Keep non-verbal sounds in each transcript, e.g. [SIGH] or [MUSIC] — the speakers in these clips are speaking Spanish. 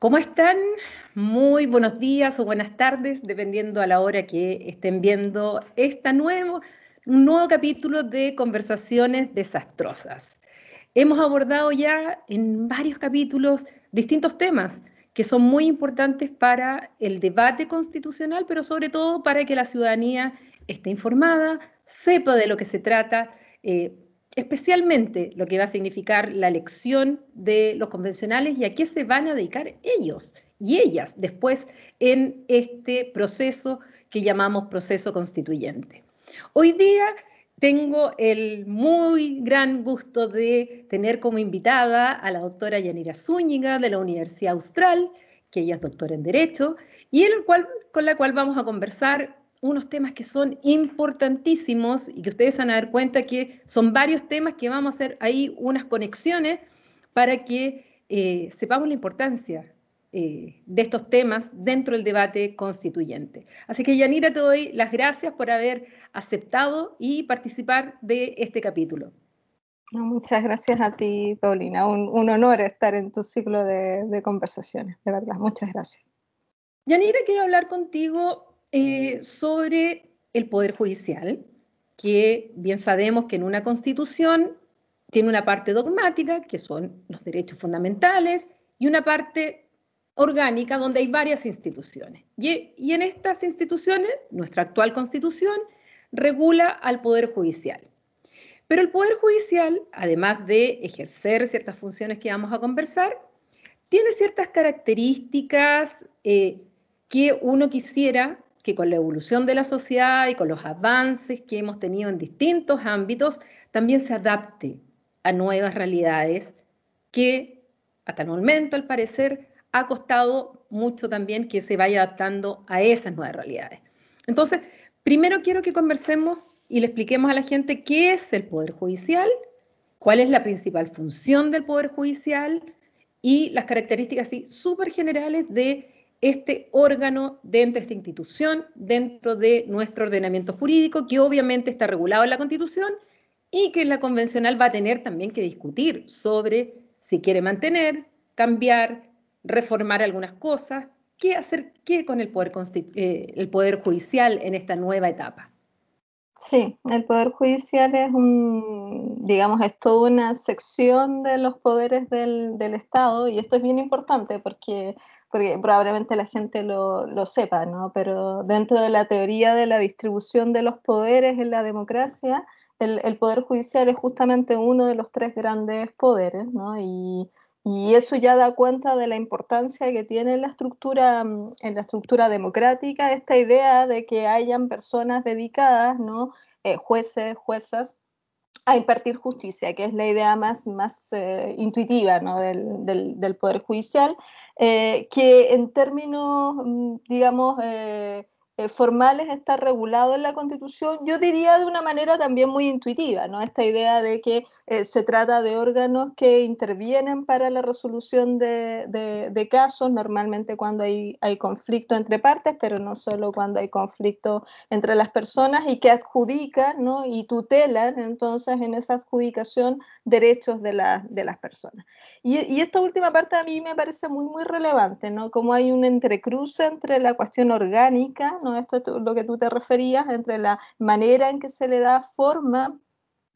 ¿Cómo están? Muy buenos días o buenas tardes, dependiendo a la hora que estén viendo esta nuevo, un nuevo capítulo de Conversaciones Desastrosas. Hemos abordado ya en varios capítulos distintos temas que son muy importantes para el debate constitucional, pero sobre todo para que la ciudadanía esté informada, sepa de lo que se trata, eh, especialmente lo que va a significar la elección de los convencionales y a qué se van a dedicar ellos y ellas después en este proceso que llamamos proceso constituyente. Hoy día tengo el muy gran gusto de tener como invitada a la doctora Yanira Zúñiga de la Universidad Austral, que ella es doctora en Derecho, y el cual, con la cual vamos a conversar unos temas que son importantísimos y que ustedes van a dar cuenta que son varios temas que vamos a hacer ahí unas conexiones para que eh, sepamos la importancia eh, de estos temas dentro del debate constituyente. Así que Yanira, te doy las gracias por haber aceptado y participar de este capítulo. muchas gracias a ti, Paulina. Un, honor estar en tu ciclo de, de conversaciones, de verdad. Muchas gracias. Yanira, quiero hablar contigo eh, sobre el Poder Judicial, que bien sabemos que en una constitución tiene una parte dogmática, que son los derechos fundamentales, y una parte orgánica, donde hay varias instituciones. Y, en estas instituciones, nuestra actual constitución regula al Poder Judicial. Pero el Poder Judicial, además de ejercer ciertas funciones que vamos a conversar, tiene ciertas características eh, que uno quisiera que con la evolución de la sociedad y con los avances que hemos tenido en distintos ámbitos, también se adapte a nuevas realidades que hasta el momento, al parecer, ha costado mucho también que se vaya adaptando a esas nuevas realidades. Entonces, primero quiero que conversemos y le expliquemos a la gente qué es el Poder Judicial, cuál es la principal función del Poder Judicial y las características súper generales de este órgano dentro de esta institución, dentro de nuestro ordenamiento jurídico, que obviamente está regulado en la Constitución y que la convencional va a tener también que discutir sobre si quiere mantener, cambiar, reformar algunas cosas, qué hacer qué con el poder, eh, el poder judicial en esta nueva etapa. Sí, el Poder Judicial es un, digamos, es toda una sección de los poderes del, del Estado y esto es bien importante porque porque probablemente la gente lo, lo, sepa, ¿no? Pero dentro de la teoría de la distribución de los poderes en la democracia, el, el poder judicial es justamente uno de los tres grandes poderes, ¿no? Y, y, eso ya da cuenta de la importancia que tiene en la estructura, en la estructura democrática esta idea de que hayan personas dedicadas, ¿no? Eh, jueces, juezas, a impartir justicia, que es la idea más, más eh, intuitiva ¿no? del, del, Poder Judicial, eh, que en términos, mm, digamos, eh, eh, formales está regulado en la Constitución, yo diría de una manera también muy intuitiva, ¿no? Esta idea de que eh, se trata de órganos que intervienen para la resolución de, de, casos, normalmente cuando hay, hay, conflicto entre partes, pero no solo cuando hay conflicto entre las personas y que adjudican ¿no? y tutelan entonces en esa adjudicación derechos de, la, de las personas. Y, esta última parte a mí me parece muy, muy relevante, ¿no? Como hay un entrecruce entre la cuestión orgánica, ¿no? Esto es lo que tú te referías, entre la manera en que se le da forma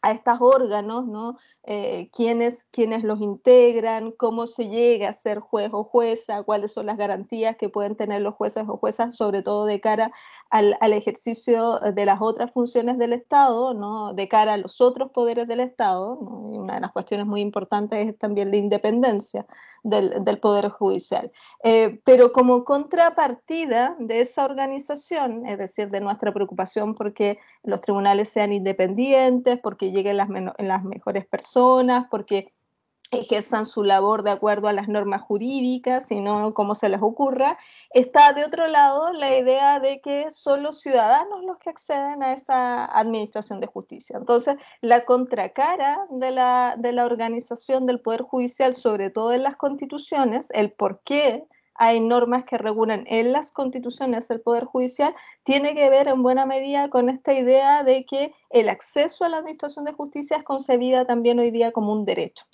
a estos órganos, ¿no? Eh, quiénes, los integran, cómo se llega a ser juez o jueza, cuáles son las garantías que pueden tener los jueces o juezas, sobre todo de cara al, al ejercicio de las otras funciones del Estado, ¿no? de cara a los otros poderes del Estado. ¿no? Una de las cuestiones muy importantes es también la independencia del, del Poder Judicial. Eh, pero como contrapartida de esa organización, es decir, de nuestra preocupación porque los tribunales sean independientes, porque lleguen las, mejores personas, porque ejerzan su labor de acuerdo a las normas jurídicas y no como se les ocurra. Está de otro lado la idea de que son los ciudadanos los que acceden a esa administración de justicia. Entonces, la contracara de la, de la organización del Poder Judicial, sobre todo en las constituciones, el por qué hay normas que regulan en las constituciones el Poder Judicial, tiene que ver en buena medida con esta idea de que el acceso a la administración de justicia es concebida también hoy día como un derecho.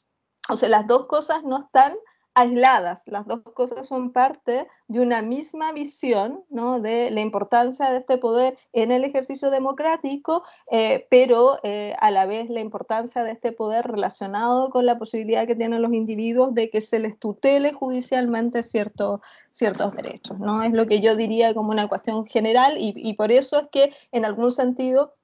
O sea, las dos cosas no están aisladas, las dos cosas son parte de una misma visión ¿no? de la importancia de este poder en el ejercicio democrático, eh, pero eh, a la vez la importancia de este poder relacionado con la posibilidad que tienen los individuos de que se les tutele judicialmente ciertos ciertos derechos. ¿no? Es lo que yo diría como una cuestión general y por eso es que en algún sentido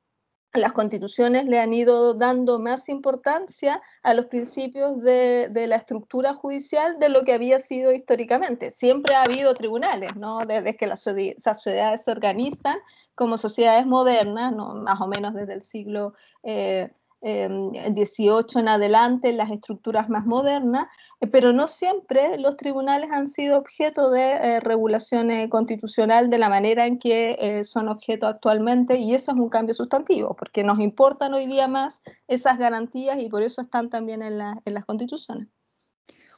las constituciones le han ido dando más importancia a los principios de, la estructura judicial de lo que había sido históricamente. Siempre ha habido tribunales, ¿no? Desde que las, sociedades se organizan como sociedades modernas, ¿no? más o menos desde el siglo eh, 18 en adelante, las estructuras más modernas, eh, pero no siempre los tribunales han sido objeto de eh, regulación constitucional de la manera en que eh, son objeto actualmente y eso es un cambio sustantivo, porque nos importan hoy día más esas garantías y por eso están también en, las constituciones.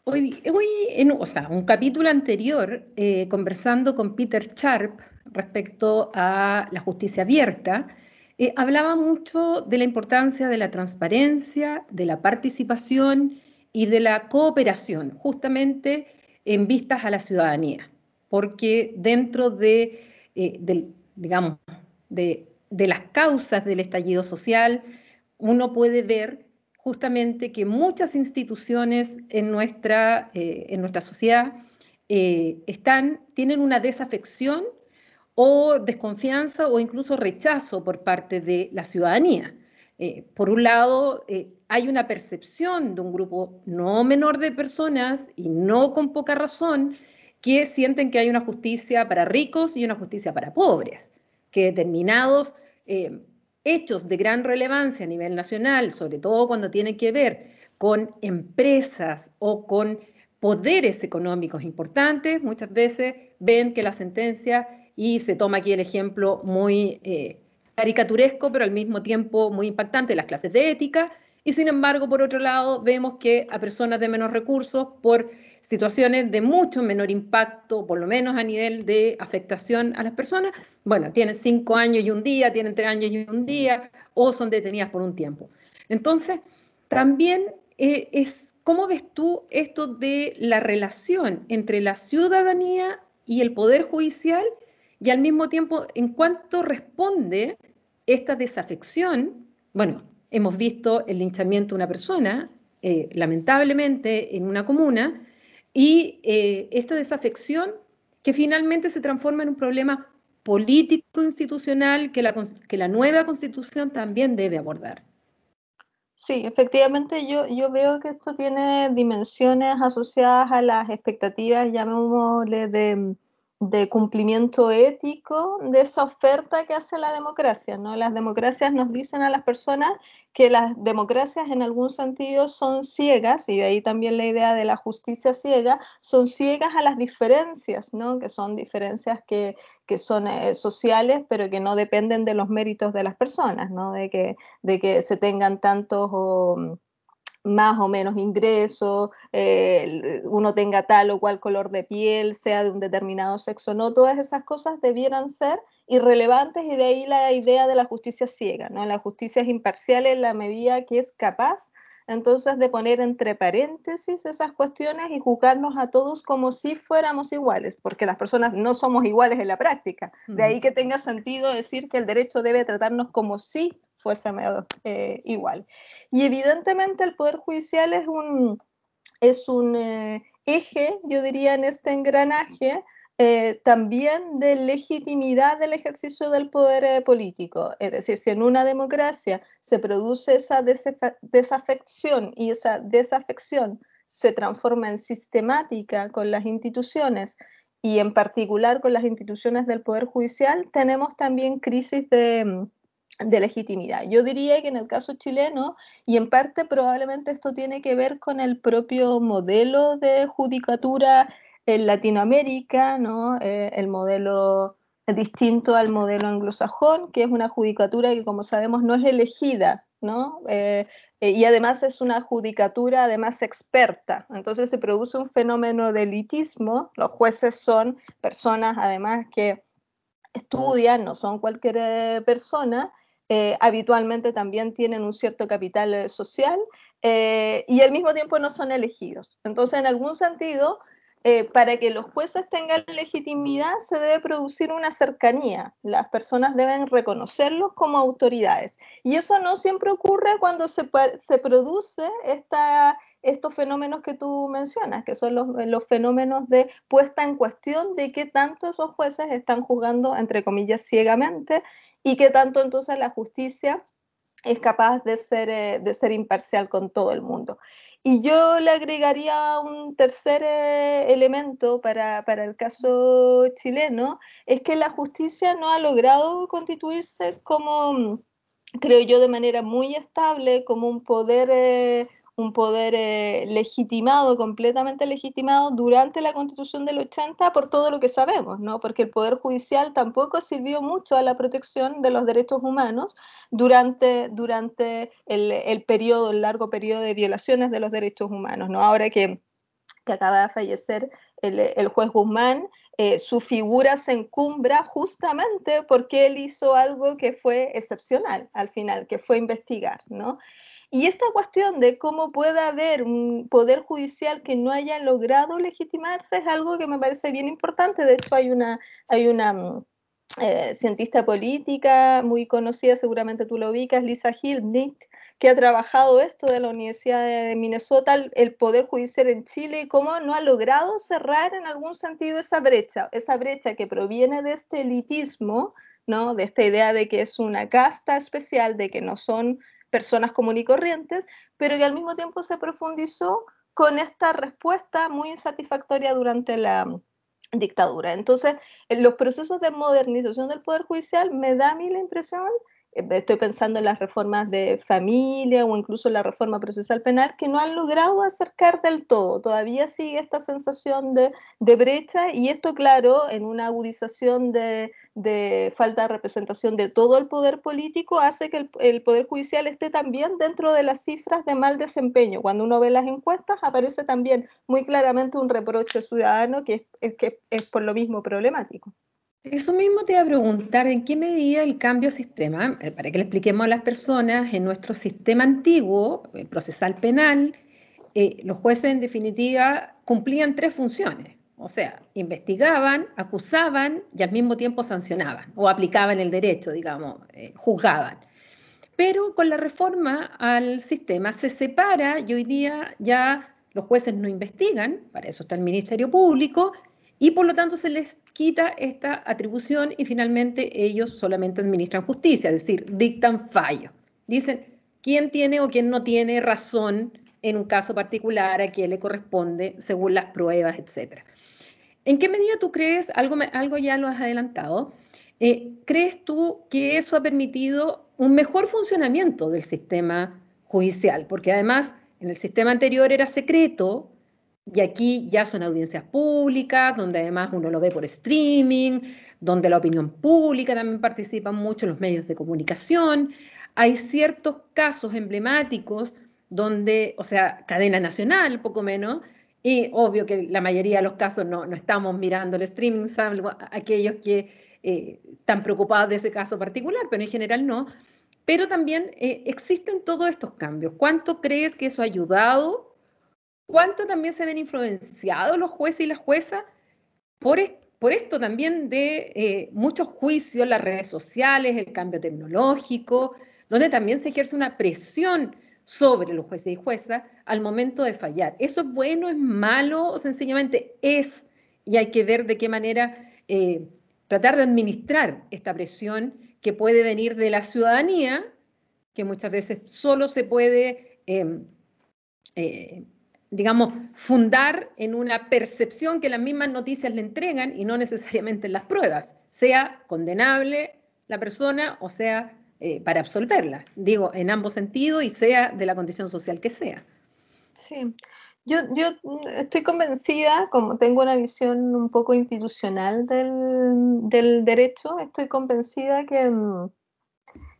Hoy, hoy en o sea, un capítulo anterior, conversando con Peter Sharp respecto a la justicia abierta, eh, hablaba mucho de la importancia de la transparencia, de la participación y de la cooperación, justamente en vistas a la ciudadanía, porque dentro de, eh, digamos, de, las causas del estallido social, uno puede ver justamente que muchas instituciones en nuestra, eh, en nuestra sociedad están, tienen una desafección o desconfianza o incluso rechazo por parte de la ciudadanía. Eh, por un lado, eh, hay una percepción de un grupo no menor de personas y no con poca razón que sienten que hay una justicia para ricos y una justicia para pobres, que determinados eh, hechos de gran relevancia a nivel nacional, sobre todo cuando tienen que ver con empresas o con poderes económicos importantes, muchas veces ven que la sentencia y se toma aquí el ejemplo muy eh, caricaturesco, pero al mismo tiempo muy impactante, las clases de ética. Y sin embargo, por otro lado, vemos que a personas de menos recursos, por situaciones de mucho menor impacto, por lo menos a nivel de afectación a las personas, bueno, tienen cinco años y un día, tienen tres años y un día, o son detenidas por un tiempo. Entonces, también eh, es, ¿cómo ves tú esto de la relación entre la ciudadanía y el Poder Judicial y al mismo tiempo, en cuanto responde esta desafección, bueno, hemos visto el linchamiento de una persona, eh, lamentablemente, en una comuna, y eh, esta desafección que finalmente se transforma en un problema político institucional que la, que la nueva constitución también debe abordar. Sí, efectivamente yo, yo veo que esto tiene dimensiones asociadas a las expectativas, llamémosle, de, de cumplimiento ético de esa oferta que hace la democracia. ¿no? Las democracias nos dicen a las personas que las democracias en algún sentido son ciegas, y de ahí también la idea de la justicia ciega, son ciegas a las diferencias, ¿no? que son diferencias que, son eh, sociales, pero que no dependen de los méritos de las personas, ¿no? de, que, de que se tengan tantos más o menos ingresos, eh, uno tenga tal o cual color de piel, sea de un determinado sexo, no, todas esas cosas debieran ser irrelevantes y de ahí la idea de la justicia ciega, ¿no? La justicia es imparcial en la medida que es capaz entonces de poner entre paréntesis esas cuestiones y juzgarnos a todos como si fuéramos iguales, porque las personas no somos iguales en la práctica. De ahí que tenga sentido decir que el derecho debe tratarnos como si fuese eh, igual. Y evidentemente el Poder Judicial es un, es un eh, eje, yo diría, en este engranaje eh, también de legitimidad del ejercicio del poder político. Es decir, si en una democracia se produce esa desafección y esa desafección se transforma en sistemática con las instituciones y en particular con las instituciones del Poder Judicial, tenemos también crisis de, de legitimidad. Yo diría que en el caso chileno, y en parte probablemente esto tiene que ver con el propio modelo de judicatura en Latinoamérica, ¿no? Eh, el modelo distinto al modelo anglosajón, que es una judicatura que, como sabemos, no es elegida, ¿no? Eh, eh, y además es una judicatura además experta. Entonces se produce un fenómeno de elitismo. Los jueces son personas además que estudian, no son cualquier persona, eh, habitualmente también tienen un cierto capital eh, social eh, y al mismo tiempo no son elegidos. Entonces, en algún sentido, eh, para que los jueces tengan legitimidad se debe producir una cercanía. Las personas deben reconocerlos como autoridades. Y eso no siempre ocurre cuando se produce esta, estos fenómenos que tú mencionas, que son los, los, fenómenos de puesta en cuestión de qué tanto esos jueces están juzgando, entre comillas, ciegamente y qué tanto entonces la justicia es capaz de ser, eh, de ser imparcial con todo el mundo. Y yo le agregaría un tercer eh, elemento para, para, el caso chileno, es que la justicia no ha logrado constituirse como, creo yo, de manera muy estable, como un poder eh, un poder eh, legitimado, completamente legitimado durante la constitución del 80 por todo lo que sabemos, ¿no? Porque el poder judicial tampoco sirvió mucho a la protección de los derechos humanos durante, durante el, el periodo, el largo periodo de violaciones de los derechos humanos, ¿no? Ahora que, que acaba de fallecer el, el juez Guzmán, eh, su figura se encumbra justamente porque él hizo algo que fue excepcional al final, que fue investigar, ¿no? Y esta cuestión de cómo puede haber un poder judicial que no haya logrado legitimarse es algo que me parece bien importante. De hecho, hay una, hay una mm, eh, cientista política muy conocida, seguramente tú lo ubicas, Lisa Hill, que ha trabajado esto de la Universidad de Minnesota, el poder judicial en Chile, y cómo no ha logrado cerrar en algún sentido esa brecha, esa brecha que proviene de este elitismo, ¿no? de esta idea de que es una casta especial, de que no son personas comunes y corrientes, pero que al mismo tiempo se profundizó con esta respuesta muy insatisfactoria durante la mm, dictadura. Entonces, en los procesos de modernización del Poder Judicial me da a mí la impresión estoy pensando en las reformas de familia o incluso la reforma procesal penal, que no han logrado acercar del todo. Todavía sigue esta sensación de, de brecha y esto, claro, en una agudización de, de, falta de representación de todo el poder político, hace que el, el, Poder Judicial esté también dentro de las cifras de mal desempeño. Cuando uno ve las encuestas, aparece también muy claramente un reproche ciudadano que es que es por lo mismo problemático. Eso mismo te iba a preguntar, ¿en qué medida el cambio de sistema, eh, para que le expliquemos a las personas, en nuestro sistema antiguo, el procesal penal, eh, los jueces en definitiva cumplían tres funciones? O sea, investigaban, acusaban y al mismo tiempo sancionaban o aplicaban el derecho, digamos, eh, juzgaban. Pero con la reforma al sistema se separa y hoy día ya los jueces no investigan, para eso está el Ministerio Público, y por lo tanto se les quita esta atribución y finalmente ellos solamente administran justicia, es decir, dictan fallo. Dicen quién tiene o quién no tiene razón en un caso particular, a quién le corresponde según las pruebas, etc. ¿En qué medida tú crees, algo, algo ya lo has adelantado, eh, crees tú que eso ha permitido un mejor funcionamiento del sistema judicial? Porque además en el sistema anterior era secreto, y aquí ya son audiencias públicas, donde además uno lo ve por streaming, donde la opinión pública también participa mucho, en los medios de comunicación. Hay ciertos casos emblemáticos donde, o sea, cadena nacional, poco menos, y obvio que la mayoría de los casos no, no estamos mirando el streaming, salvo aquellos que eh, están preocupados de ese caso particular, pero en general no. Pero también eh, existen todos estos cambios. ¿Cuánto crees que eso ha ayudado cuánto también se ven influenciados los jueces y las juezas por, por esto también de eh, muchos juicios, las redes sociales, el cambio tecnológico, donde también se ejerce una presión sobre los jueces y juezas al momento de fallar. ¿Eso es bueno, es malo o sencillamente es? Y hay que ver de qué manera eh, tratar de administrar esta presión que puede venir de la ciudadanía, que muchas veces solo se puede em, eh, digamos, fundar en una percepción que las mismas noticias le entregan y no necesariamente en las pruebas, sea condenable la persona o sea eh, para absolverla, digo, en ambos sentidos y sea de la condición social que sea. Sí, yo, yo estoy convencida, como tengo una visión un poco institucional del, del derecho, estoy convencida que mm,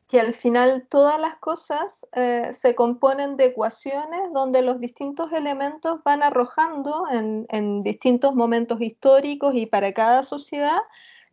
que al final todas las cosas eh, se componen de ecuaciones donde los distintos elementos van arrojando en, en, distintos momentos históricos y para cada sociedad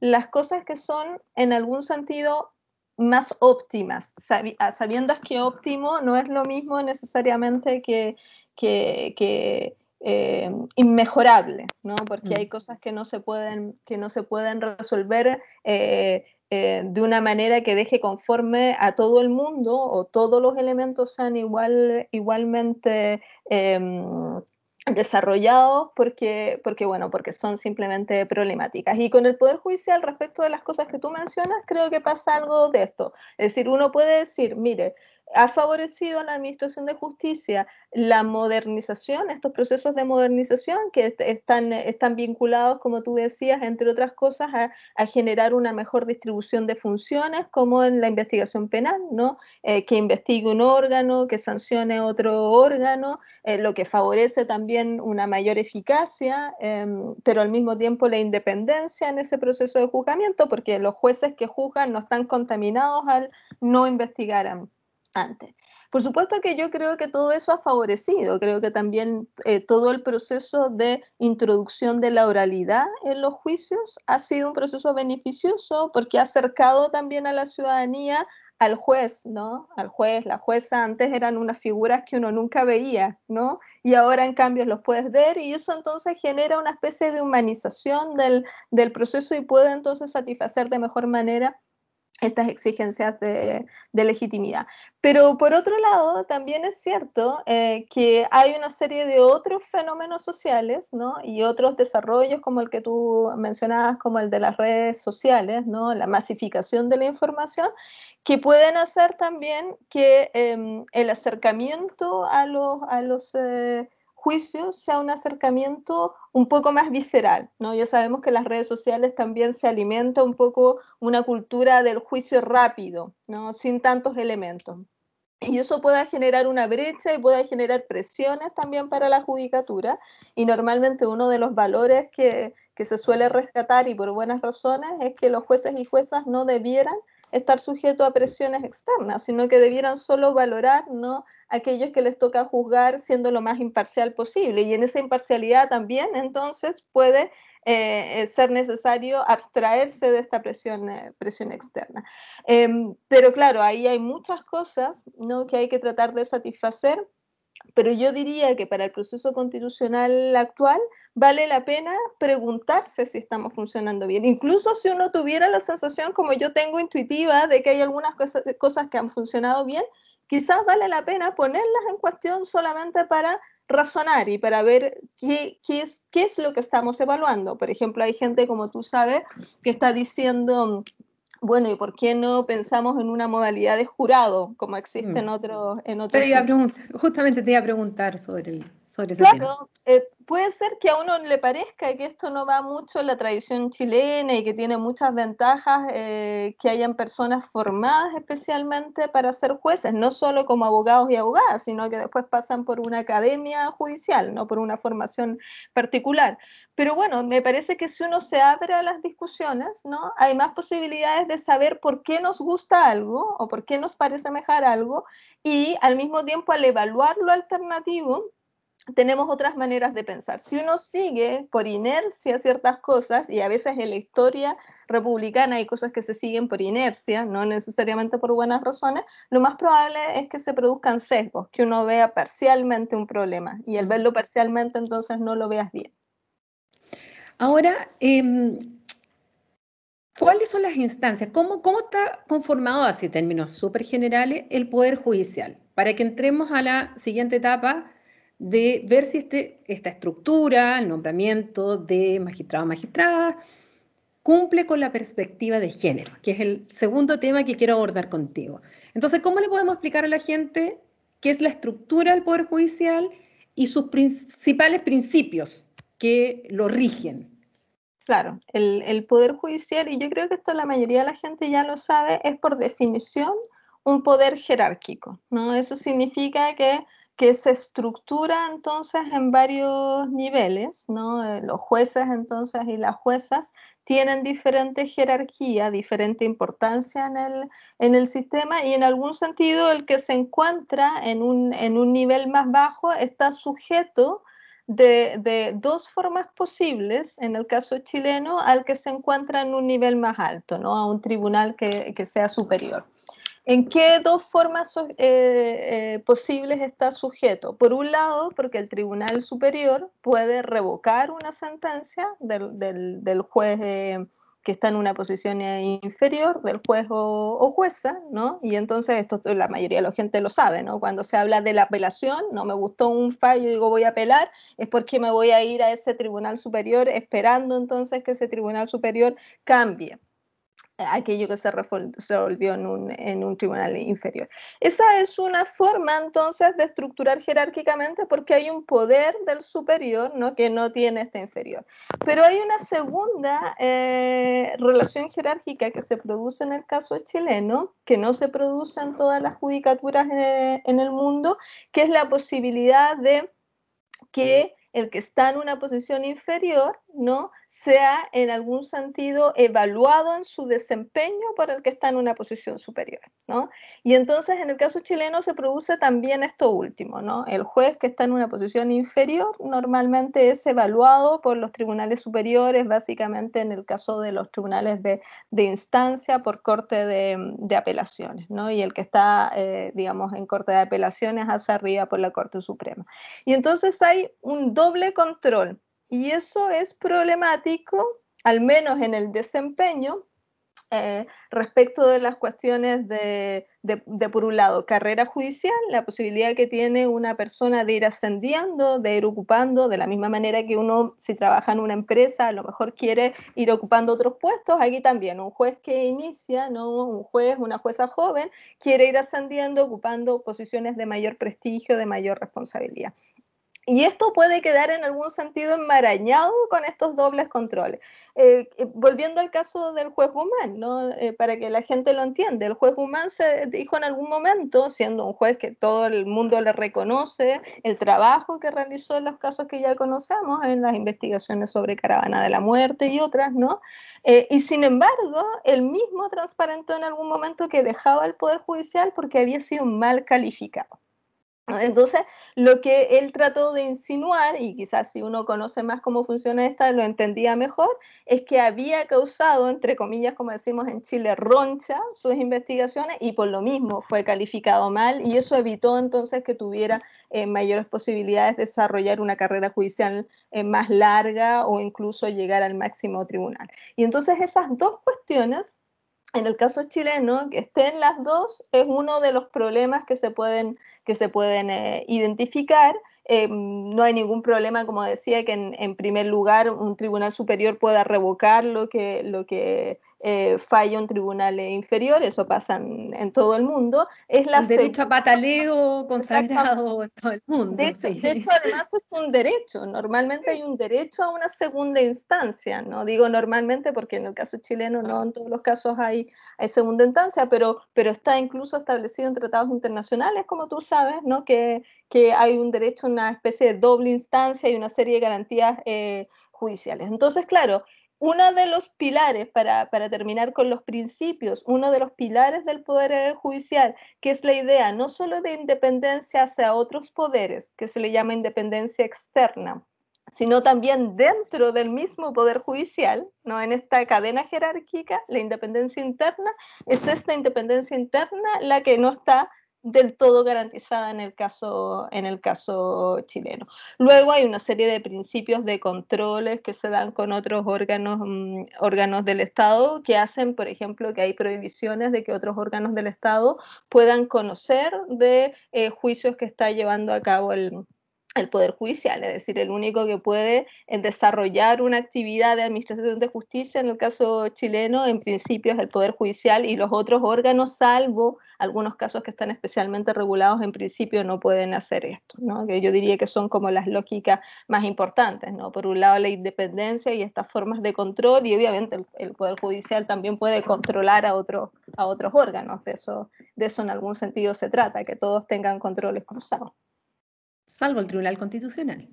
las cosas que son en algún sentido más óptimas, sabiendo que óptimo no es lo mismo necesariamente que, que, eh, inmejorable, ¿no? porque mm. hay cosas que no se pueden, que no se pueden resolver eh, eh, de una manera que deje conforme a todo el mundo o todos los elementos sean igual, igualmente em, desarrollados porque, porque, bueno, porque son simplemente problemáticas. Y con el Poder Judicial, respecto de las cosas que tú mencionas, creo que pasa algo de esto. Es decir, uno puede decir, mire, ha favorecido a la Administración de Justicia la modernización, estos procesos de modernización que están, están vinculados, como tú decías, entre otras cosas, a, generar una mejor distribución de funciones, como en la investigación penal, ¿no? Eh, que investigue un órgano, que sancione otro órgano, eh, lo que favorece también una mayor eficacia, em, pero al mismo tiempo la independencia en ese proceso de juzgamiento, porque los jueces que juzgan no están contaminados al no investigar Por supuesto que yo creo que todo eso ha favorecido, creo que también eh, todo el proceso de introducción de la oralidad en los juicios ha sido un proceso beneficioso porque ha acercado también a la ciudadanía al juez, ¿no? Al juez, la jueza antes eran unas figuras que uno nunca veía, ¿no? Y ahora en cambio los puedes ver y eso entonces genera una especie de humanización del, del proceso y puede entonces satisfacer de mejor manera estas exigencias de, legitimidad. Pero por otro lado, también es cierto eh, que hay una serie de otros fenómenos sociales ¿no? y otros desarrollos como el que tú mencionabas, como el de las redes sociales, ¿no? la masificación de la información, que pueden hacer también que em, el acercamiento a los, a los eh, juicio sea un acercamiento un poco más visceral, ¿no? Ya sabemos que las redes sociales también se alimenta un poco una cultura del juicio rápido, ¿no? Sin tantos elementos. Y eso puede generar una brecha y puede generar presiones también para la judicatura. Y normalmente uno de los valores que, que se suele rescatar y por buenas razones es que los jueces y juezas no debieran estar sujetos a presiones externas, sino que debieran solo valorar ¿no? aquellos que les toca juzgar siendo lo más imparcial posible. Y en esa imparcialidad también entonces puede eh, eh, ser necesario abstraerse de esta presión, eh, presión externa. Em, pero claro, ahí hay muchas cosas ¿no? que hay que tratar de satisfacer pero yo diría que para el proceso constitucional actual vale la pena preguntarse si estamos funcionando bien. Incluso si uno tuviera la sensación, como yo tengo intuitiva, de que hay algunas cosas, que han funcionado bien, quizás vale la pena ponerlas en cuestión solamente para razonar y para ver qué, es, qué es lo que estamos evaluando. Por ejemplo, hay gente, como tú sabes, que está diciendo bueno, ¿y por qué no pensamos en una modalidad de jurado como existe en mm. otros en otros justamente te iba a preguntar sobre, el, sobre ese claro, eh, puede ser que a uno le parezca que esto no va mucho en la tradición chilena y que tiene muchas ventajas eh, que hayan personas formadas especialmente para ser jueces, no solo como abogados y abogadas, sino que después pasan por una academia judicial, no por una formación particular. Pero bueno, me parece que si uno se abre a las discusiones, ¿no? Hay más posibilidades de saber por qué nos gusta algo o por qué nos parece mejor algo y al mismo tiempo al evaluar lo alternativo, tenemos otras maneras de pensar. Si uno sigue por inercia ciertas cosas, y a veces en la historia republicana hay cosas que se siguen por inercia, no necesariamente por buenas razones, lo más probable es que se produzcan sesgos, que uno vea parcialmente un problema, y al verlo parcialmente entonces no lo veas bien. Ahora, em, ¿cuáles son las instancias? ¿Cómo, ¿Cómo está conformado, así en términos súper generales, el Poder Judicial? Para que entremos a la siguiente etapa de ver si este, esta estructura, el nombramiento de magistrado o magistrada, cumple con la perspectiva de género, que es el segundo tema que quiero abordar contigo. Entonces, ¿cómo le podemos explicar a la gente qué es la estructura del Poder Judicial y sus principales principios que lo rigen. Claro, el, Poder Judicial, y yo creo que esto la mayoría de la gente ya lo sabe, es por definición un poder jerárquico, ¿no? Eso significa que, que se estructura entonces en varios niveles, ¿no? Eh, los jueces entonces y las juezas tienen diferente jerarquía, diferente importancia en el, en el sistema y en algún sentido el que se encuentra en un, en un nivel más bajo está sujeto de, dos formas posibles, en el caso chileno, al que se encuentra en un nivel más alto, ¿no? a un tribunal que, sea superior. ¿En qué dos formas eh, eh, posibles está sujeto? Por un lado, porque el Tribunal Superior puede revocar una sentencia del, del, juez eh, que está en una posición inferior del juez o, jueza, ¿no? Y entonces esto la mayoría de la gente lo sabe, ¿no? Cuando se habla de la apelación, no me gustó un fallo y digo voy a apelar, es porque me voy a ir a ese tribunal superior esperando entonces que ese tribunal superior cambie aquello que se resolvió en un, tribunal inferior. Esa es una forma entonces de estructurar jerárquicamente porque hay un poder del superior que no tiene este inferior. Pero hay una segunda eh, relación jerárquica que se produce en el caso chileno, que no se produce en todas las judicaturas en en el mundo, que es la posibilidad de que el que está en una posición inferior, ¿no? Sea en algún sentido evaluado en su desempeño por el que está en una posición superior, ¿no? Y entonces en el caso chileno se produce también esto último, ¿no? El juez que está en una posición inferior normalmente es evaluado por los tribunales superiores, básicamente en el caso de los tribunales de, instancia por corte de, apelaciones, ¿no? Y el que está, eh, digamos, en corte de apelaciones hacia arriba por la Corte Suprema. Y entonces hay un doble control y eso es problemático, al menos en el desempeño, eh, respecto de las cuestiones de, por un lado, carrera judicial, la posibilidad que tiene una persona de ir ascendiendo, de ir ocupando, de la misma manera que uno, si trabaja en una empresa, a lo mejor quiere ir ocupando otros puestos, aquí también, un juez que inicia, ¿no? un juez, una jueza joven, quiere ir ascendiendo, ocupando posiciones de mayor prestigio, de mayor responsabilidad. Y esto puede quedar en algún sentido enmarañado con estos dobles controles. Eh, eh, volviendo al caso del juez Guzmán. Eh, para que la gente lo entienda, el juez Guzmán se dijo en algún momento, siendo un juez que todo el mundo le reconoce, el trabajo que realizó en los casos que ya conocemos, en las investigaciones sobre Caravana de la Muerte y otras, ¿no? y sin embargo, él mismo transparentó en algún momento que dejaba el Poder Judicial porque había sido mal calificado. Entonces, lo que él trató de insinuar, y quizás si uno conoce más cómo funciona esta, lo entendía mejor, es que había causado, entre comillas, como decimos en Chile, roncha sus investigaciones y por lo mismo fue calificado mal y eso evitó entonces que tuviera eh, mayores posibilidades de desarrollar una carrera judicial eh, más larga o incluso llegar al máximo tribunal. Y entonces esas dos cuestiones en el caso chileno, que estén las dos es uno de los problemas que se pueden, que se pueden eh, identificar. Eh, no hay ningún problema, como decía, que en, en, primer lugar un tribunal superior pueda revocar lo que, lo que eh, falla un tribunal inferior, eso pasa en, todo el mundo. Es la el derecho a pataleo consagrado en todo el mundo. De hecho, además es un derecho. Normalmente hay un derecho a una segunda instancia. No digo normalmente porque en el caso chileno no en todos los casos hay, hay segunda instancia, pero, pero está incluso establecido en tratados internacionales, como tú sabes, ¿no? que, que hay un derecho a una especie de doble instancia y una serie de garantías eh, judiciales. Entonces, claro, uno de los pilares, para, terminar con los principios, uno de los pilares del Poder Judicial, que es la idea no solo de independencia hacia otros poderes, que se le llama independencia externa, sino también dentro del mismo Poder Judicial, ¿no? en esta cadena jerárquica, la independencia interna, es esta independencia interna la que no está del todo garantizada en el caso, en el caso chileno. Luego hay una serie de principios de controles que se dan con otros órganos, mm, órganos del Estado que hacen, por ejemplo, que hay prohibiciones de que otros órganos del Estado puedan conocer de eh, juicios que está llevando a cabo el, el Poder Judicial, es decir, el único que puede eh, desarrollar una actividad de administración de justicia, en el caso chileno, en principio es el Poder Judicial y los otros órganos, salvo algunos casos que están especialmente regulados, en principio no pueden hacer esto, que yo diría que son como las lógicas más importantes. ¿no? Por un lado, la independencia y estas formas de control, y obviamente el, Poder Judicial también puede controlar a, otros a otros órganos, de eso, de eso en algún sentido se trata, que todos tengan controles cruzados. Salvo el Tribunal Constitucional.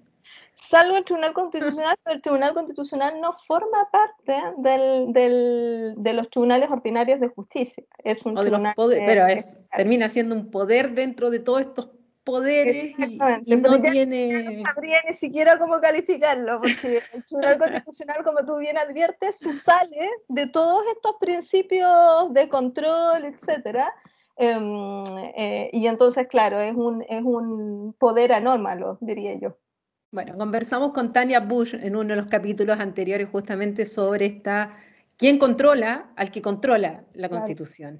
Salvo el Tribunal [LAUGHS] Constitucional, pero el Tribunal Constitucional no forma parte del, del, de los tribunales ordinarios de justicia. Es un tribunal pero es, termina siendo un poder dentro de todos estos poderes y, no tiene... No sabría ni siquiera cómo calificarlo, porque el [LAUGHS] Tribunal Constitucional, como tú bien adviertes, se sale de todos estos principios de control, etcétera, em, eh, y entonces, claro, es un, es un poder anómalo, diría yo. Bueno, conversamos con Tania Bush en uno de los capítulos anteriores justamente sobre esta, quién controla al que controla la Constitución.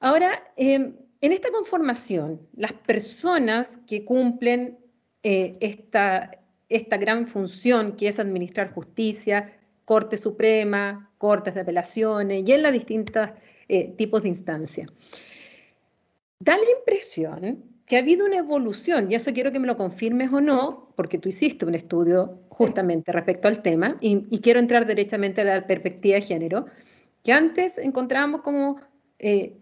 Ahora, em, en esta conformación, las personas que cumplen eh, esta, esta gran función que es administrar justicia, Corte Suprema, Cortes de Apelaciones y en los distintos eh, tipos de instancias, da la impresión que ha habido una evolución, y eso quiero que me lo confirmes o no, porque tú hiciste un estudio justamente respecto al tema, y, quiero entrar directamente a la perspectiva de género, que antes encontrábamos como eh,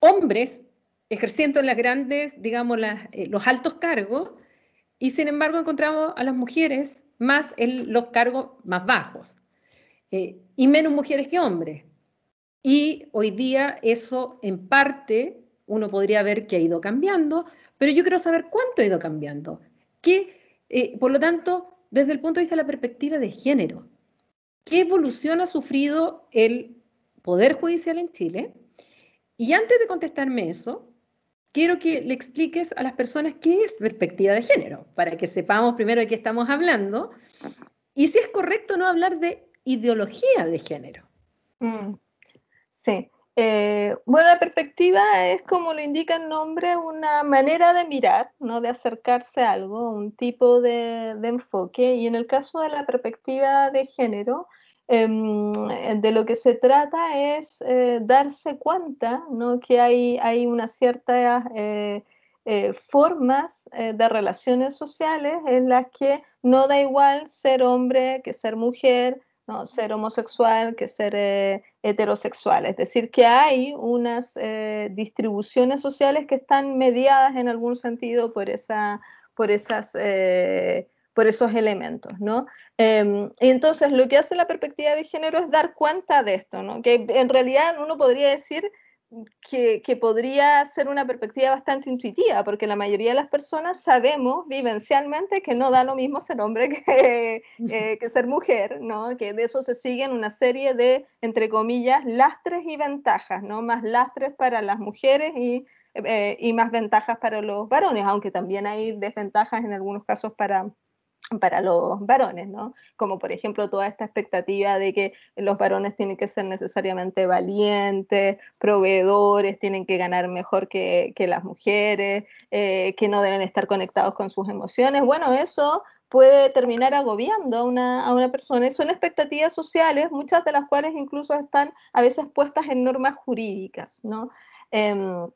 hombres ejerciendo en las grandes, digamos, eh, los altos cargos, y sin embargo encontramos a las mujeres más en los cargos más bajos, eh, y menos mujeres que hombres. Y hoy día eso en parte uno podría ver que ha ido cambiando, pero yo quiero saber cuánto ha ido cambiando. Que, eh, por lo tanto, desde el punto de vista de la perspectiva de género, ¿qué evolución ha sufrido el Poder Judicial en Chile? Y antes de contestarme eso, quiero que le expliques a las personas qué es perspectiva de género, para que sepamos primero de qué estamos hablando y si es correcto no hablar de ideología de género. Mm, sí. Eh, bueno, la perspectiva es, como lo indica el nombre, una manera de mirar, ¿no? de acercarse a algo, un tipo de, enfoque. Y en el caso de la perspectiva de género, Em, de lo que se trata es eh, darse cuenta ¿no? que hay, hay una ciertas eh, eh, formas de relaciones sociales en las que no da igual ser hombre que ser mujer, ¿no? ser homosexual que ser heterosexual. Es decir, que hay unas distribuciones sociales que están mediadas en algún sentido por, esa, por esas por esos elementos, ¿no? Em, entonces lo que hace la perspectiva de género es dar cuenta de esto, ¿no? Que en realidad uno podría decir que, que, podría ser una perspectiva bastante intuitiva, porque la mayoría de las personas sabemos vivencialmente que no da lo mismo ser hombre que, eh, que ser mujer, ¿no? Que de eso se siguen una serie de, entre comillas, lastres y ventajas, ¿no? Más lastres para las mujeres y, eh, y más ventajas para los varones, aunque también hay desventajas en algunos casos para, para los varones, ¿no? Como por ejemplo toda esta expectativa de que los varones tienen que ser necesariamente valientes, proveedores, tienen que ganar mejor que, las mujeres, eh, que no deben estar conectados con sus emociones. Bueno, eso puede terminar agobiando a una, a una persona. Y son expectativas sociales, muchas de las cuales incluso están a veces puestas en normas jurídicas, ¿no? Em,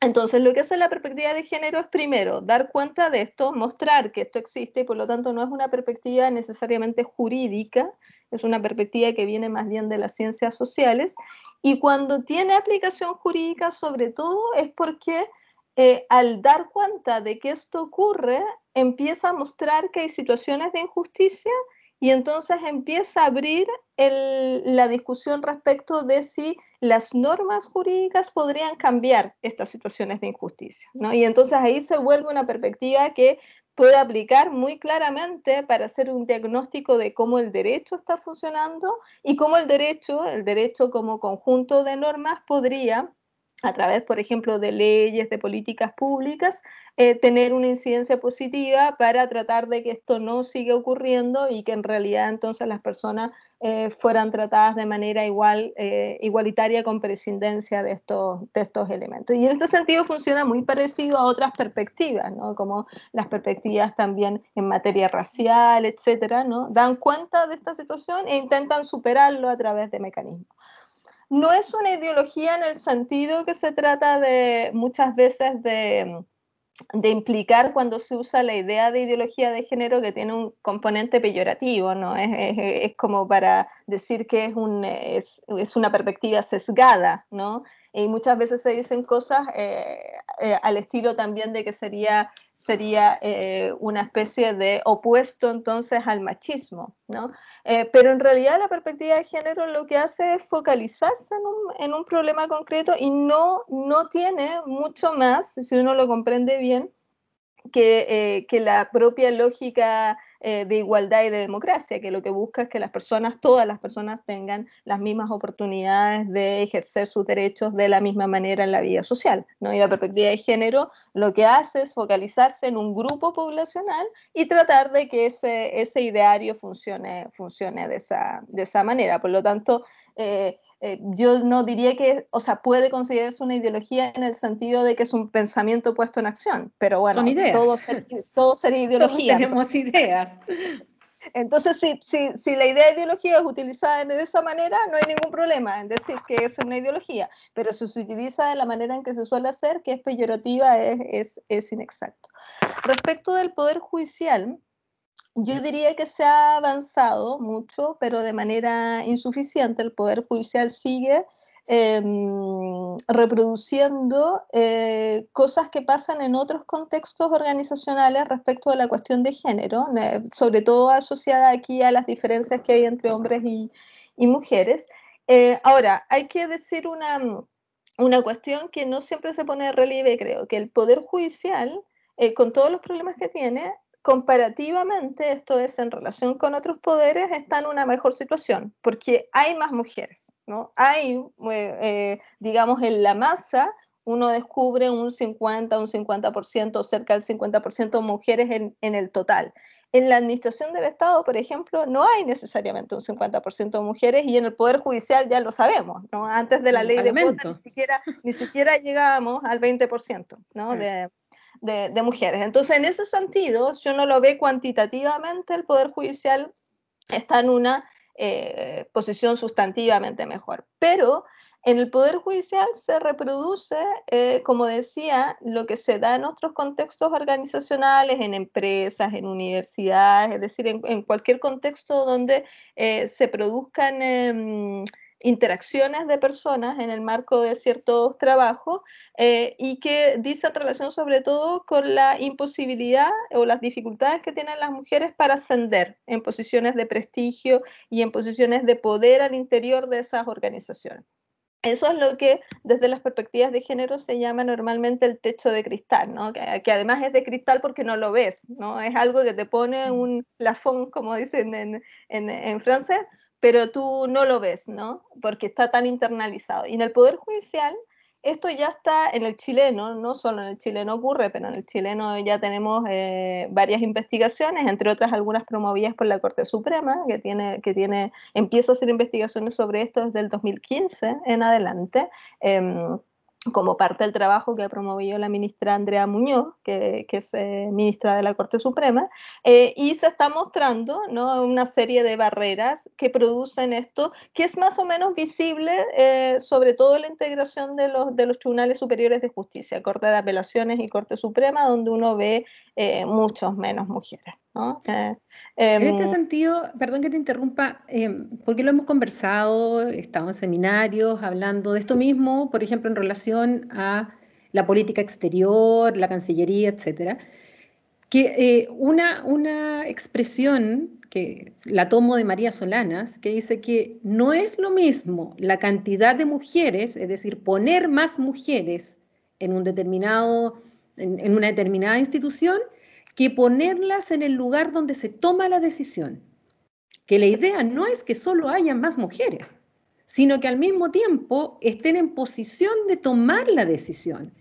entonces, lo que hace la perspectiva de género es primero dar cuenta de esto, mostrar que esto existe y por lo tanto no es una perspectiva necesariamente jurídica, es una perspectiva que viene más bien de las ciencias sociales. Y cuando tiene aplicación jurídica, sobre todo, es porque eh, al dar cuenta de que esto ocurre, empieza a mostrar que hay situaciones de injusticia y entonces empieza a abrir la discusión respecto de si las normas jurídicas podrían cambiar estas situaciones de injusticia. ¿no? Y entonces ahí se vuelve una perspectiva que puede aplicar muy claramente para hacer un diagnóstico de cómo el derecho está funcionando y cómo el derecho, el derecho como conjunto de normas, podría a través, por ejemplo, de leyes, de políticas públicas, eh, tener una incidencia positiva para tratar de que esto no siga ocurriendo y que en realidad entonces las personas eh, fueran tratadas de manera igual, eh, igualitaria con prescindencia de estos, de estos elementos. Y en este sentido funciona muy parecido a otras perspectivas, ¿no? como las perspectivas también en materia racial, etcétera, ¿no? dan cuenta de esta situación e intentan superarlo a través de mecanismos no es una ideología en el sentido que se trata de muchas veces de, implicar cuando se usa la idea de ideología de género que tiene un componente peyorativo, ¿no? Es, como para decir que es, un, es, es, una perspectiva sesgada, ¿no? Y muchas veces se dicen cosas eh, eh, al estilo también de que sería, sería eh, una especie de opuesto entonces al machismo, ¿no? pero en realidad la perspectiva de género lo que hace es focalizarse en un, problema concreto y no, no tiene mucho más, si uno lo comprende bien, que, que la propia lógica eh, de igualdad y de democracia, que lo que busca es que las personas, todas las personas tengan las mismas oportunidades de ejercer sus derechos de la misma manera en la vida social. ¿no? Y la perspectiva de género lo que hace es focalizarse en un grupo poblacional y tratar de que ese, ese ideario funcione, funcione de, esa, de esa manera. Por lo tanto, eh, eh, yo no diría que, o sea, puede considerarse una ideología en el sentido de que es un pensamiento puesto en acción, pero bueno, Todo, todo sería ideología. tenemos ideas. Entonces, si, si, si, la idea de ideología es utilizada de esa manera, no hay ningún problema en decir que es una ideología, pero si se utiliza de la manera en que se suele hacer, que es peyorativa, es, es, es inexacto. Respecto del Poder Judicial, yo diría que se ha avanzado mucho, pero de manera insuficiente. El Poder Judicial sigue em, reproduciendo eh, cosas que pasan en otros contextos organizacionales respecto a la cuestión de género, sobre todo asociada aquí a las diferencias que hay entre hombres y, mujeres. Eh, ahora, hay que decir una, una cuestión que no siempre se pone de relieve, creo, que el Poder Judicial, eh, con todos los problemas que tiene, comparativamente, esto es en relación con otros poderes, está en una mejor situación, porque hay más mujeres, ¿no? Hay, eh, eh, digamos, en la masa, uno descubre un 50, un 50%, cerca del 50% mujeres en, en, el total. En la administración del Estado, por ejemplo, no hay necesariamente un 50% de mujeres y en el Poder Judicial ya lo sabemos, ¿no? Antes de la ley de cuotas ni siquiera, ni siquiera llegábamos al 20%, ¿no? De, de, mujeres. Entonces, en ese sentido, yo no lo ve cuantitativamente, el Poder Judicial está en una eh, posición sustantivamente mejor. Pero en el Poder Judicial se reproduce, eh, como decía, lo que se da en otros contextos organizacionales, en empresas, en universidades, es decir, en, cualquier contexto donde eh, se produzcan em, interacciones de personas en el marco de ciertos trabajos eh, y que dicen relación sobre todo con la imposibilidad o las dificultades que tienen las mujeres para ascender en posiciones de prestigio y en posiciones de poder al interior de esas organizaciones. Eso es lo que desde las perspectivas de género se llama normalmente el techo de cristal, ¿no? que, además es de cristal porque no lo ves, ¿no? es algo que te pone mm. un plafón, como dicen en, en, en francés, pero tú no lo ves, ¿no? Porque está tan internalizado. Y en el Poder Judicial, esto ya está en el chileno, no solo en el chileno ocurre, pero en el chileno ya tenemos eh, varias investigaciones, entre otras algunas promovidas por la Corte Suprema, que, tiene, que tiene, empieza a hacer investigaciones sobre esto desde el 2015 en adelante. Em, como parte del trabajo que ha promovido la ministra Andrea Muñoz, que, es eh, ministra de la Corte Suprema, eh, y se está mostrando ¿no? una serie de barreras que producen esto, que es más o menos visible, eh, sobre todo la integración de los, de los tribunales superiores de justicia, Corte de Apelaciones y Corte Suprema, donde uno ve muchos menos mujeres. en este em, sentido, perdón que te interrumpa, em, porque lo hemos conversado, estamos en seminarios hablando de esto mismo, por ejemplo, en relación a la política exterior, la Cancillería, etcétera, que eh, una, una expresión que la tomo de María Solanas, que dice que no es lo mismo la cantidad de mujeres, es decir, poner más mujeres en, un determinado, en una determinada institución, que ponerlas en el lugar donde se toma la decisión. Que la idea no es que solo haya más mujeres, sino que al mismo tiempo estén en posición de tomar la decisión.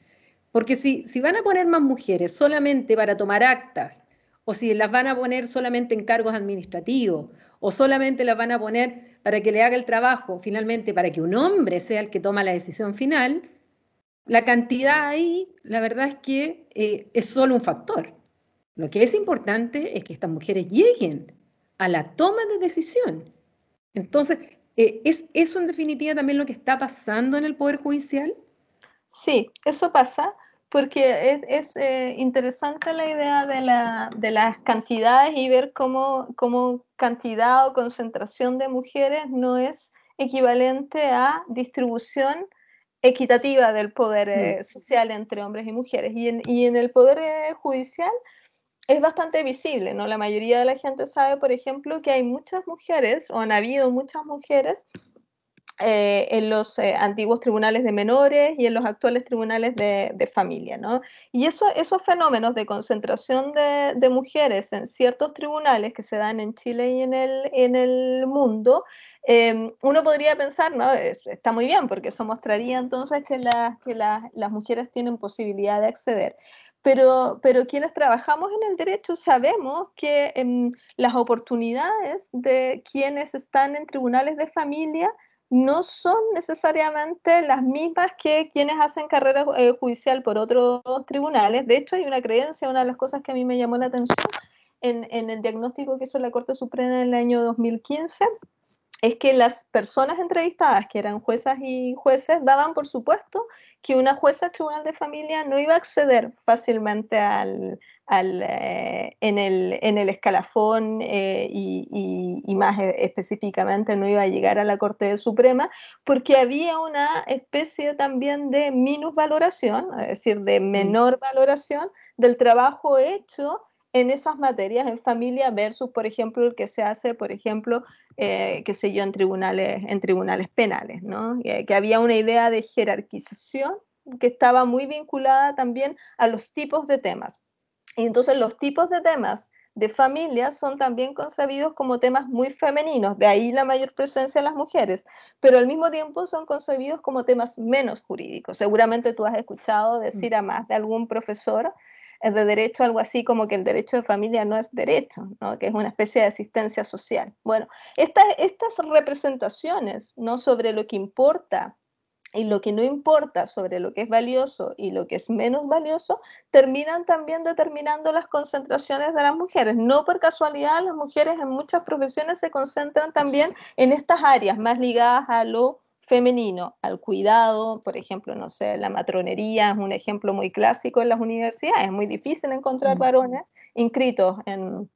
Porque si, si van a poner más mujeres solamente para tomar actas, o si las van a poner solamente en cargos administrativos, o solamente las van a poner para que le haga el trabajo, finalmente para que un hombre sea el que toma la decisión final, la cantidad ahí, la verdad es que eh, es solo un factor. Lo que es importante es que estas mujeres lleguen a la toma de decisión. Entonces, eh, ¿es eso en definitiva también lo que está pasando en el Poder Judicial? Sí, eso pasa porque es, eh, interesante la idea de, las cantidades y ver cómo, cómo cantidad o concentración de mujeres no es equivalente a distribución equitativa del poder eh, mm. social entre hombres y mujeres. Y en, y en el poder judicial es bastante visible, ¿no? La mayoría de la gente sabe, por ejemplo, que hay muchas mujeres, o han habido muchas mujeres, eh, en los eh, antiguos tribunales de menores y en los actuales tribunales de, familia. ¿no? Y eso, esos fenómenos de concentración de, mujeres en ciertos tribunales que se dan en Chile y en el, en el mundo, em, uno podría pensar, ¿no? está muy bien, porque eso mostraría entonces que, que las mujeres tienen posibilidad de acceder. Pero, pero, quienes trabajamos en el derecho sabemos que em, las oportunidades de quienes están en tribunales de familia no son necesariamente las mismas que quienes hacen carrera eh, judicial por otros tribunales. De hecho, hay una creencia, una de las cosas que a mí me llamó la atención en, en el diagnóstico que hizo la Corte Suprema en el año 2015, es que las personas entrevistadas, que eran juezas y jueces, daban por supuesto que una jueza tribunal de familia no iba a acceder fácilmente al, eh, en, el, en, el, escalafón eh, y, y, más e, específicamente no iba a llegar a la Corte Suprema porque había una especie también de minusvaloración, es decir, de mm. menor valoración del trabajo hecho en esas materias en familia versus, por ejemplo, el que se hace, por ejemplo, eh, qué sé yo, en tribunales, en tribunales penales, ¿no? que había una idea de jerarquización que estaba muy vinculada también a los tipos de temas. Y entonces los tipos de temas de familia son también concebidos como temas muy femeninos, de ahí la mayor presencia de las mujeres, pero al mismo tiempo son concebidos como temas menos jurídicos. Seguramente tú has escuchado decir a más de algún profesor eh, de derecho algo así como que el derecho de familia no es derecho, ¿no? que es una especie de asistencia social. Bueno, estas, estas representaciones ¿no? sobre lo que importa y lo que no importa sobre lo que es valioso y lo que es menos valioso, terminan también determinando las concentraciones de las mujeres. No por casualidad, las mujeres en muchas profesiones se concentran también en estas áreas más ligadas a lo femenino, al cuidado, por ejemplo, no sé, la matronería es un ejemplo muy clásico en las universidades, es muy difícil encontrar varones inscritos en,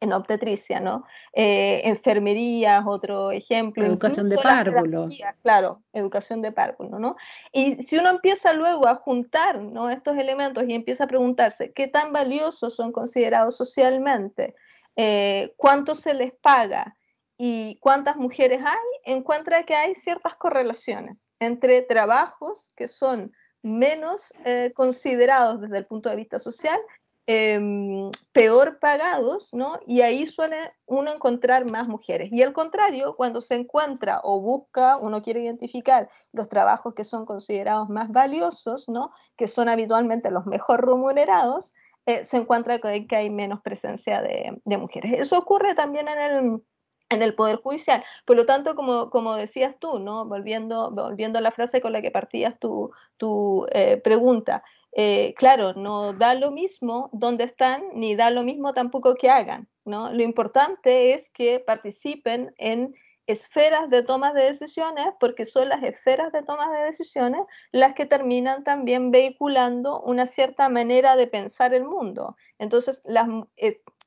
en obstetricia, ¿no? Eh, enfermería otro ejemplo. Educación de párvulo. Claro, educación de párvulo, ¿no? Y si uno empieza luego a juntar ¿no? estos elementos y empieza a preguntarse qué tan valiosos son considerados socialmente, eh, cuánto se les paga y cuántas mujeres hay, encuentra que hay ciertas correlaciones entre trabajos que son menos eh, considerados desde el punto de vista social Em, peor pagados, ¿no? Y ahí suele uno encontrar más mujeres. Y al contrario, cuando se encuentra o busca, uno quiere identificar los trabajos que son considerados más valiosos, ¿no? Que son habitualmente los mejor remunerados, eh, se encuentra que hay menos presencia de, mujeres. Eso ocurre también en el, en el Poder Judicial. Por lo tanto, como, como decías tú, ¿no? volviendo, volviendo a la frase con la que partías tu, tu eh, pregunta, eh, claro, no da lo mismo dónde están, ni da lo mismo tampoco que hagan, ¿no? Lo importante es que participen en esferas de toma de decisiones, porque son las esferas de toma de decisiones las que terminan también vehiculando una cierta manera de pensar el mundo. Entonces, las,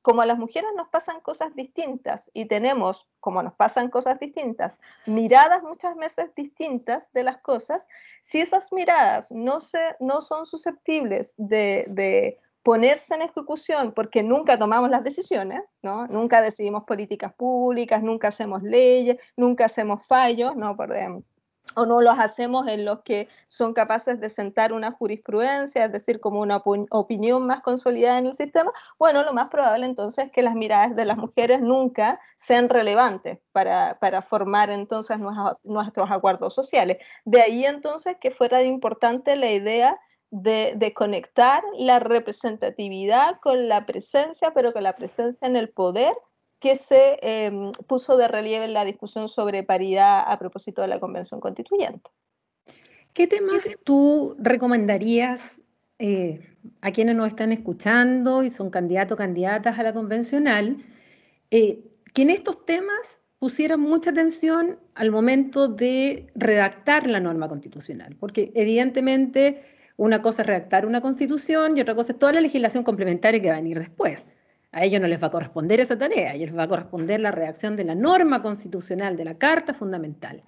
como a las mujeres nos pasan cosas distintas y tenemos, como nos pasan cosas distintas, miradas muchas veces distintas de las cosas, si esas miradas no, se, no son susceptibles de, ponerse en ejecución porque nunca tomamos las decisiones, ¿no? Nunca decidimos políticas públicas, nunca hacemos leyes, nunca hacemos fallos, ¿no? Por, o no los hacemos en los que son capaces de sentar una jurisprudencia, es decir, como una opinión más consolidada en el sistema, bueno, lo más probable entonces es que las miradas de las mujeres nunca sean relevantes para, formar entonces nuestros, acuerdos sociales. De ahí entonces que fuera importante la idea de, de, conectar la representatividad con la presencia, pero con la presencia en el poder que se em, puso de relieve en la discusión sobre paridad a propósito de la Convención Constituyente. ¿Qué temas tú recomendarías eh, a quienes nos están escuchando y son candidatos o candidatas a la convencional, eh, que en estos temas pusieran mucha atención al momento de redactar la norma constitucional? Porque evidentemente una cosa es redactar una constitución y otra cosa es toda la legislación complementaria que va a venir después. A ellos no les va a corresponder esa tarea, a ellos les va a corresponder la redacción de la norma constitucional, de la Carta Fundamental.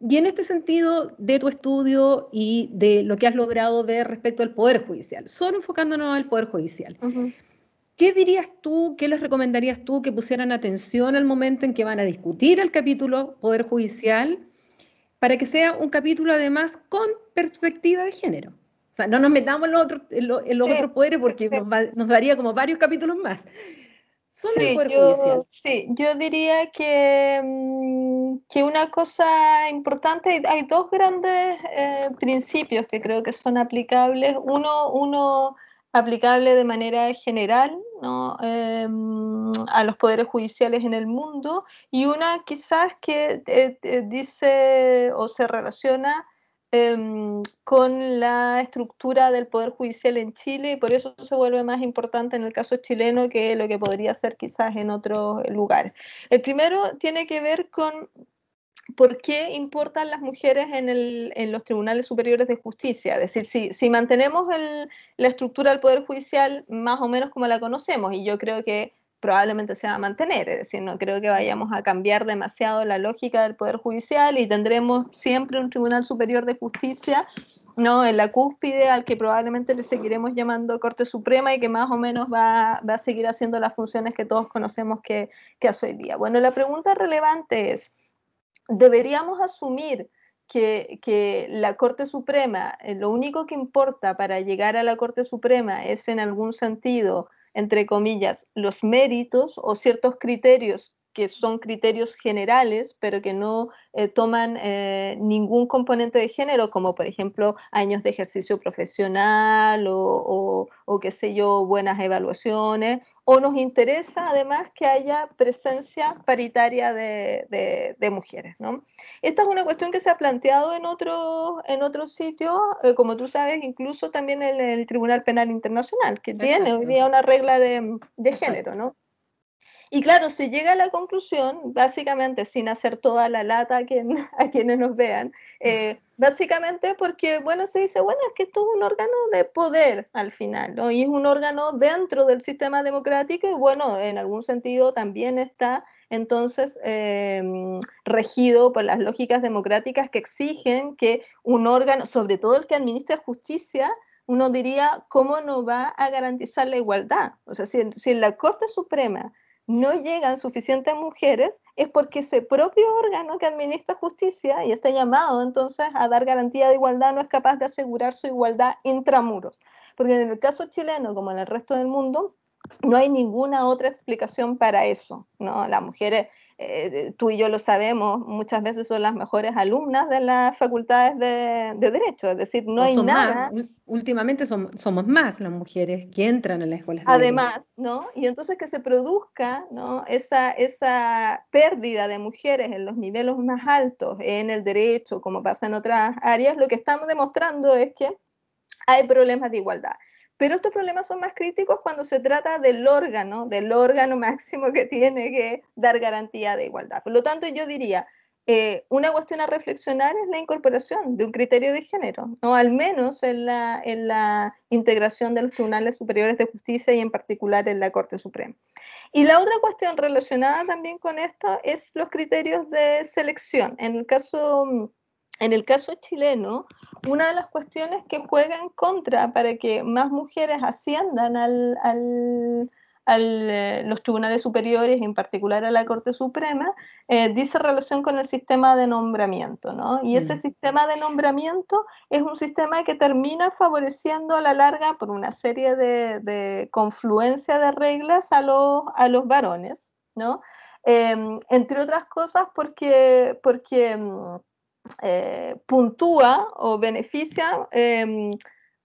Y en este sentido, de tu estudio y de lo que has logrado ver respecto al Poder Judicial, solo enfocándonos al Poder Judicial, ¿qué dirías tú, qué les recomendarías tú que pusieran atención al momento en que van a discutir el capítulo Poder Judicial? para que sea un capítulo además con perspectiva de género. O sea, no nos metamos en los otros, en los, otros poderes porque Nos, daría como varios capítulos más. Solo el Poder Judicial. Sí, yo diría que, mm, que una cosa importante, hay dos grandes eh, principios que creo que son aplicables. Uno, uno aplicable de manera general ¿no? Em, a los poderes judiciales en el mundo y una quizás que eh, eh, dice o se relaciona em, con la estructura del poder judicial en Chile y por eso se vuelve más importante en el caso chileno que lo que podría ser quizás en otros lugares. El primero tiene que ver con ¿por qué importan las mujeres en, los tribunales superiores de justicia? Es decir, si, mantenemos la estructura del Poder Judicial más o menos como la conocemos, y yo creo que probablemente se va a mantener, es decir, no creo que vayamos a cambiar demasiado la lógica del Poder Judicial y tendremos siempre un Tribunal Superior de Justicia ¿no? en la cúspide al que probablemente le seguiremos llamando Corte Suprema y que más o menos va, a seguir haciendo las funciones que todos conocemos que, que hace hoy día. Bueno, la pregunta relevante es, deberíamos asumir que, la Corte Suprema, eh, lo único que importa para llegar a la Corte Suprema es en algún sentido, entre comillas, los méritos o ciertos criterios que son criterios generales, pero que no eh, toman eh, ningún componente de género, como por ejemplo años de ejercicio profesional o, o, qué sé yo, buenas evaluaciones, o nos interesa además que haya presencia paritaria de, de, mujeres. ¿no? Esta es una cuestión que se ha planteado en otros en otro sitios, eh, como tú sabes, incluso también en el Tribunal Penal Internacional, que tiene hoy día una regla de, género. ¿no? Y claro, se llega a la conclusión, básicamente sin hacer toda la lata a, [LAUGHS] a quienes nos vean, eh, básicamente porque, bueno, se dice, bueno, es que esto es un órgano de poder al final, ¿no? Y es un órgano dentro del sistema democrático y, bueno, en algún sentido también está entonces em, regido por las lógicas democráticas que exigen que un órgano, sobre todo el que administra justicia, uno diría, ¿cómo no va a garantizar la igualdad? O sea, si, si en la Corte Suprema no llegan suficientes mujeres es porque ese propio órgano que administra justicia y está llamado entonces a dar garantía de igualdad no es capaz de asegurar su igualdad intramuros. Porque en el caso chileno, como en el resto del mundo, no hay ninguna otra explicación para eso. ¿no? Las mujeres eh, tú y yo lo sabemos, muchas veces son las mejores alumnas de las facultades de, Derecho, es decir, no, hay nada. Últimamente somos más las mujeres que entran en la escuela. Además, ¿no? Y entonces que se produzca ¿no? esa, esa pérdida de mujeres en los niveles más altos en el derecho, como pasa en otras áreas, lo que estamos demostrando es que hay problemas de igualdad. Pero estos problemas son más críticos cuando se trata del órgano, del órgano [LAUGHS] máximo que tiene que dar garantía de igualdad. Por lo tanto, yo diría, eh, una cuestión a reflexionar es la incorporación de un criterio de género, ¿no? al menos en la, en la integración de los tribunales superiores de justicia y en particular en la Corte Suprema. Y la otra cuestión relacionada también con esto es los criterios de selección. En el caso en el caso chileno, una de las cuestiones que juega en contra para que más mujeres asciendan al, a eh, los tribunales superiores, en particular a la Corte Suprema, eh, dice relación con el sistema de nombramiento, ¿no? Y ese mm. sistema de nombramiento es un sistema que termina favoreciendo a la larga, por una serie de, confluencia de reglas, a los, a los varones, ¿no? Em, entre otras cosas porque, porque mm, eh, puntúa o beneficia em,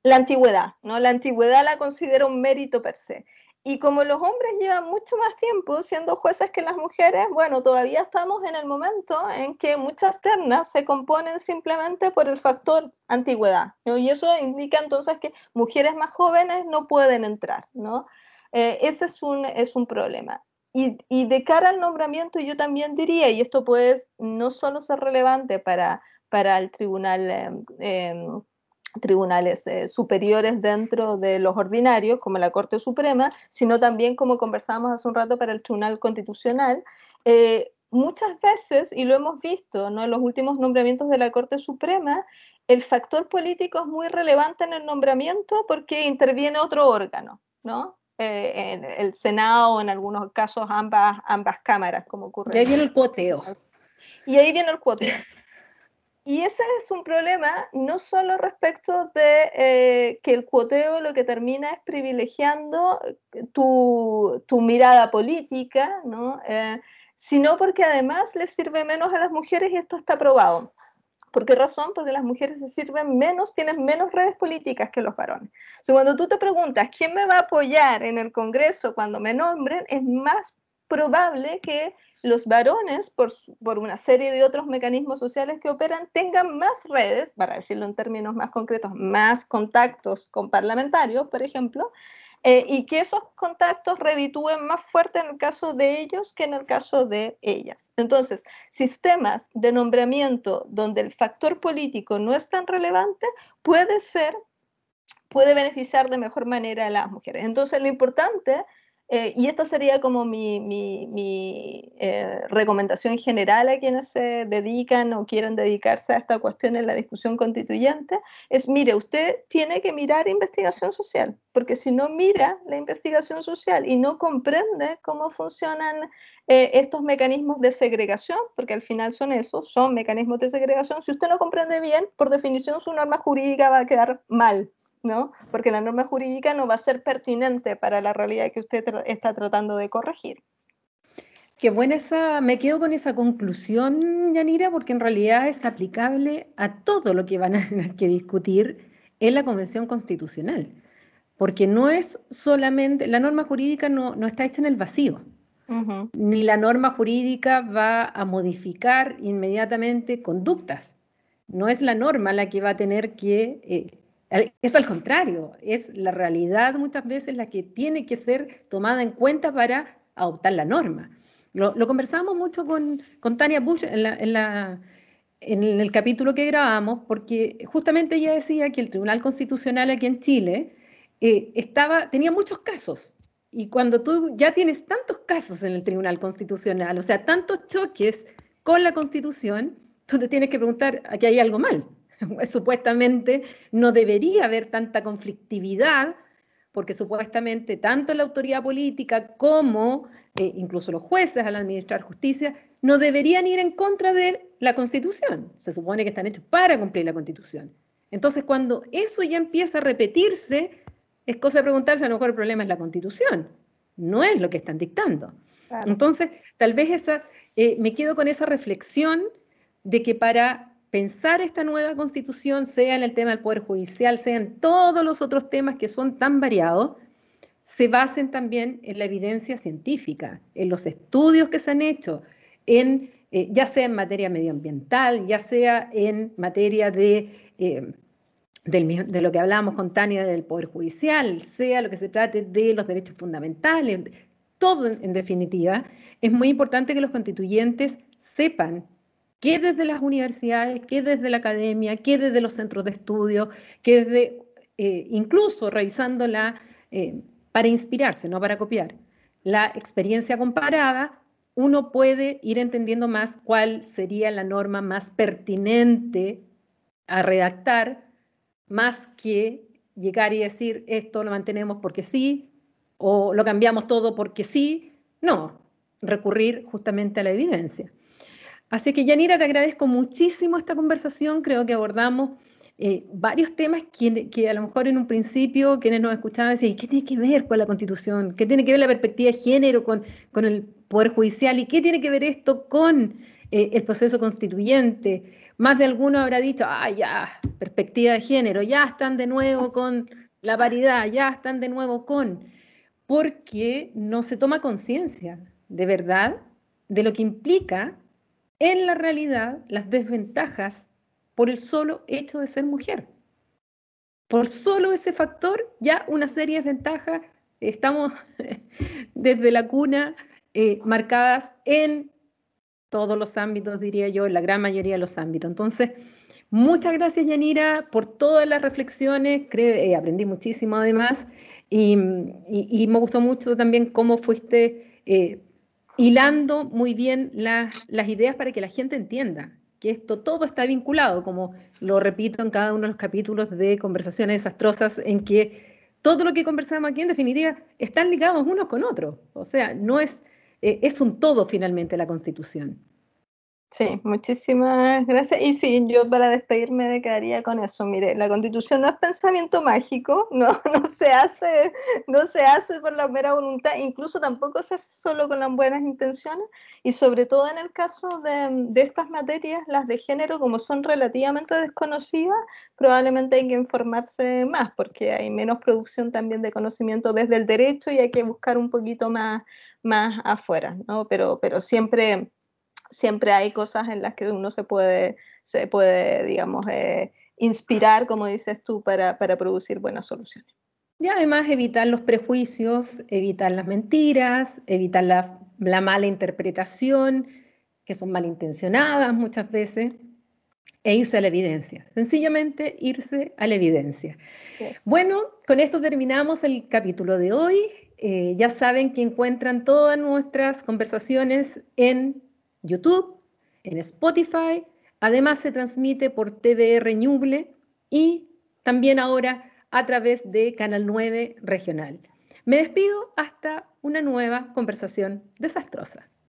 la antigüedad, ¿no? La antigüedad la considera un mérito per se. Y como los hombres llevan mucho más tiempo siendo jueces que las mujeres, bueno, todavía estamos en el momento en que muchas ternas se componen simplemente por el factor antigüedad. Y eso indica entonces que mujeres más jóvenes no pueden entrar, ¿no? Eh, ese es un, es un problema. Y, de cara al nombramiento, yo también diría, y esto puede no solo ser relevante para, para el tribunal, em, tribunales eh, superiores dentro de los ordinarios, como la Corte Suprema, sino también, como conversábamos hace un rato, para el Tribunal Constitucional. Eh, muchas veces, y lo hemos visto ¿no? en los últimos nombramientos de la Corte Suprema, el factor político es muy relevante en el nombramiento porque interviene otro órgano, ¿no? Eh, en el Senado, en algunos casos ambas, ambas cámaras, como ocurre. Y ahí viene el cuoteo. Y ahí viene el cuoteo. y ese es un problema no solo respecto de eh, que el cuoteo lo que termina es privilegiando tu, tu mirada política, ¿no? Eh, sino porque además les sirve menos a las mujeres y esto está probado. ¿Por qué razón? Porque las mujeres se sirven menos, tienen menos redes políticas que los varones. O cuando tú te preguntas, ¿quién me va a apoyar en el Congreso cuando me nombren? Es más probable que los varones, por, por, una serie de otros mecanismos sociales que operan, tengan más redes, para decirlo en términos más concretos, más contactos con parlamentarios, por ejemplo, eh, y que esos contactos reditúen más fuerte en el caso de ellos que en el caso de ellas. Entonces, sistemas de nombramiento donde el factor político no es tan relevante puede ser, puede beneficiar de mejor manera a las mujeres. Entonces, lo importante eh, y esta sería como mi, eh, recomendación general a quienes se dedican o quieren dedicarse a esta cuestión en la discusión constituyente, es, mire, usted tiene que mirar investigación social, porque si no mira la investigación social y no comprende cómo funcionan eh, estos mecanismos de segregación, porque al final son esos, son mecanismos de segregación, si usted no comprende bien, por definición su norma jurídica va a quedar mal. ¿No? Porque la norma jurídica no va a ser pertinente para la realidad que usted está tratando de corregir. Qué buena esa, me quedo con esa conclusión, Yanira, porque en realidad es aplicable a todo lo que van a tener [LAUGHS] que discutir en la Convención Constitucional, porque no es solamente, la norma jurídica no, no está hecha en el vacío, ni la norma jurídica va a modificar inmediatamente conductas, no es la norma la que va a tener que eh, es al contrario, es la realidad muchas veces la que tiene que ser tomada en cuenta para adoptar la norma. Lo, conversamos mucho con, Tania Bush en, el capítulo que grabamos, porque justamente ella decía que el Tribunal Constitucional aquí en Chile eh, estaba, tenía muchos casos. Y cuando tú ya tienes tantos casos en el Tribunal Constitucional, o sea, tantos choques con la Constitución, tú te tienes que preguntar, aquí hay algo mal. [LAUGHS] supuestamente no debería haber tanta conflictividad, porque supuestamente tanto la autoridad política como eh, incluso los jueces al administrar justicia no deberían ir en contra de la Constitución. Se supone que están hechos para cumplir la Constitución. Entonces, cuando eso ya empieza a repetirse, es cosa de preguntarse, a lo mejor el problema es la Constitución, no es lo que están dictando. Entonces, tal vez esa, eh, me quedo con esa reflexión de que para pensar esta nueva constitución, sea en el tema del Poder Judicial, sea en todos los otros temas que son tan variados, se basen también en la evidencia científica, en los estudios que se han hecho, en, eh, ya sea en materia medioambiental, ya sea en materia de, eh, de lo que hablábamos con Tania del Poder Judicial, sea lo que se trate de los derechos fundamentales, todo en definitiva, es muy importante que los constituyentes sepan que desde las universidades, que desde la academia, que desde los centros de estudio, que desde eh, incluso revisándola eh, para inspirarse, no para copiar, la experiencia comparada, uno puede ir entendiendo más cuál sería la norma más pertinente a redactar, más que llegar y decir esto lo mantenemos porque sí, o lo cambiamos todo porque sí. No, recurrir justamente a la evidencia. Así que, Yanira, te agradezco muchísimo esta conversación. Creo que abordamos eh, varios temas que, a lo mejor en un principio quienes nos escuchaban decían, ¿qué tiene que ver con la Constitución? ¿Qué tiene que ver la perspectiva de género con, el Poder Judicial? ¿Y qué tiene que ver esto con eh, el proceso constituyente? Más de alguno habrá dicho, ah, ya, perspectiva de género, ya están de nuevo con la paridad, ya están de nuevo con, porque no se toma conciencia de verdad de lo que implica en la realidad las desventajas por el solo hecho de ser mujer. Por solo ese factor, ya una serie de ventajas estamos [LAUGHS] desde la cuna eh, marcadas en todos los ámbitos, diría yo, en la gran mayoría de los ámbitos. Entonces, muchas gracias, Yanira, por todas las reflexiones. Creo, eh, aprendí muchísimo además y, me gustó mucho también cómo fuiste eh, hilando muy bien las ideas para que la gente entienda que esto todo está vinculado, como lo repito en cada uno de los capítulos de conversaciones desastrosas, en que todo lo que conversamos aquí en definitiva están ligados unos con otros. O sea, no es, eh, es un todo finalmente la constitución. Sí, muchísimas gracias. Y sí, yo para despedirme me quedaría con eso. Mire, la constitución no es pensamiento mágico, [LAUGHS] no, no, se hace, no se hace por la mera voluntad, incluso tampoco se hace solo con las buenas intenciones. Y sobre todo en el caso de, de estas materias, las de género, como son relativamente desconocidas, probablemente hay que informarse más, porque hay menos producción también de conocimiento desde el derecho y hay que buscar un poquito más, más afuera, ¿no? Pero, pero siempre siempre hay cosas en las que uno se puede, se puede digamos, eh, inspirar, como dices tú, para, para producir buenas soluciones. Y además evitar los prejuicios, evitar las mentiras, evitar la, la mala interpretación, que son malintencionadas muchas veces, e irse a la evidencia. Sencillamente irse a la evidencia. Bueno, con esto terminamos el capítulo de hoy. Eh, ya saben que encuentran todas nuestras conversaciones en YouTube, en Spotify. Además se transmite por TVR Ñuble y también ahora a través de Canal 9 Regional. Me despido hasta una nueva conversación desastrosa.